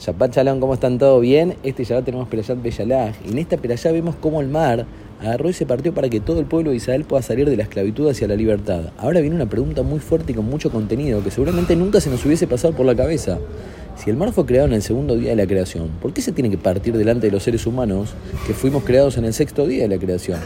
Shabbat Shalom, ¿cómo están? ¿Todo bien? Este ya tenemos Perayat Beyalag. Y en esta Perayat vemos cómo el mar agarró y se partió para que todo el pueblo de Israel pueda salir de la esclavitud hacia la libertad. Ahora viene una pregunta muy fuerte y con mucho contenido que seguramente nunca se nos hubiese pasado por la cabeza. Si el mar fue creado en el segundo día de la creación, ¿por qué se tiene que partir delante de los seres humanos que fuimos creados en el sexto día de la creación?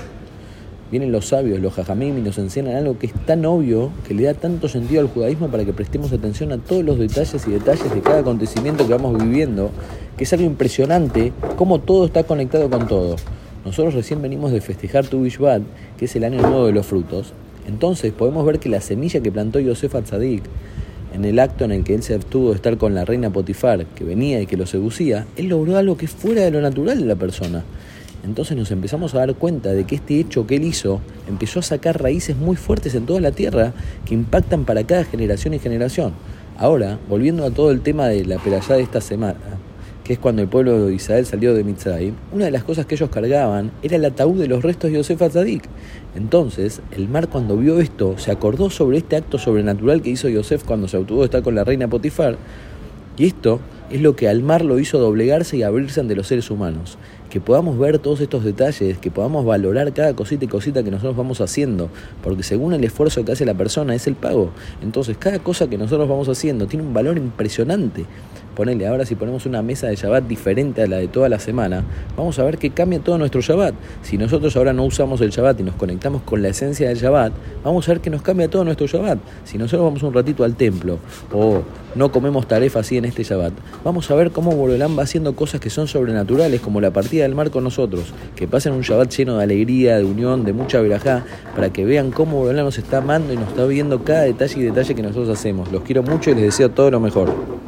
Vienen los sabios, los jajamim y nos enseñan algo que es tan obvio, que le da tanto sentido al judaísmo para que prestemos atención a todos los detalles y detalles de cada acontecimiento que vamos viviendo, que es algo impresionante, cómo todo está conectado con todo. Nosotros recién venimos de festejar Tu Bishvat, que es el año nuevo de los frutos. Entonces podemos ver que la semilla que plantó Yosef Atzadik, en el acto en el que él se abstuvo de estar con la reina Potifar, que venía y que lo seducía, él logró algo que es fuera de lo natural de la persona. Entonces nos empezamos a dar cuenta de que este hecho que él hizo empezó a sacar raíces muy fuertes en toda la tierra que impactan para cada generación y generación. Ahora, volviendo a todo el tema de la perallá de esta semana, que es cuando el pueblo de Israel salió de Mitzrayim, una de las cosas que ellos cargaban era el ataúd de los restos de Yosef Atzadik. Entonces, el mar cuando vio esto, se acordó sobre este acto sobrenatural que hizo Yosef cuando se obtuvo estar con la reina Potifar, y esto es lo que al mar lo hizo doblegarse y abrirse ante los seres humanos. Que podamos ver todos estos detalles, que podamos valorar cada cosita y cosita que nosotros vamos haciendo, porque según el esfuerzo que hace la persona es el pago. Entonces cada cosa que nosotros vamos haciendo tiene un valor impresionante. Ponele, ahora si ponemos una mesa de Shabbat diferente a la de toda la semana, vamos a ver que cambia todo nuestro Shabbat. Si nosotros ahora no usamos el Shabbat y nos conectamos con la esencia del Shabbat, vamos a ver que nos cambia todo nuestro Shabbat. Si nosotros vamos un ratito al templo o no comemos tarefa así en este Shabbat, vamos a ver cómo Borolán va haciendo cosas que son sobrenaturales, como la partida del mar con nosotros, que pasen un Shabbat lleno de alegría, de unión, de mucha verajá, para que vean cómo Borolán nos está amando y nos está viendo cada detalle y detalle que nosotros hacemos. Los quiero mucho y les deseo todo lo mejor.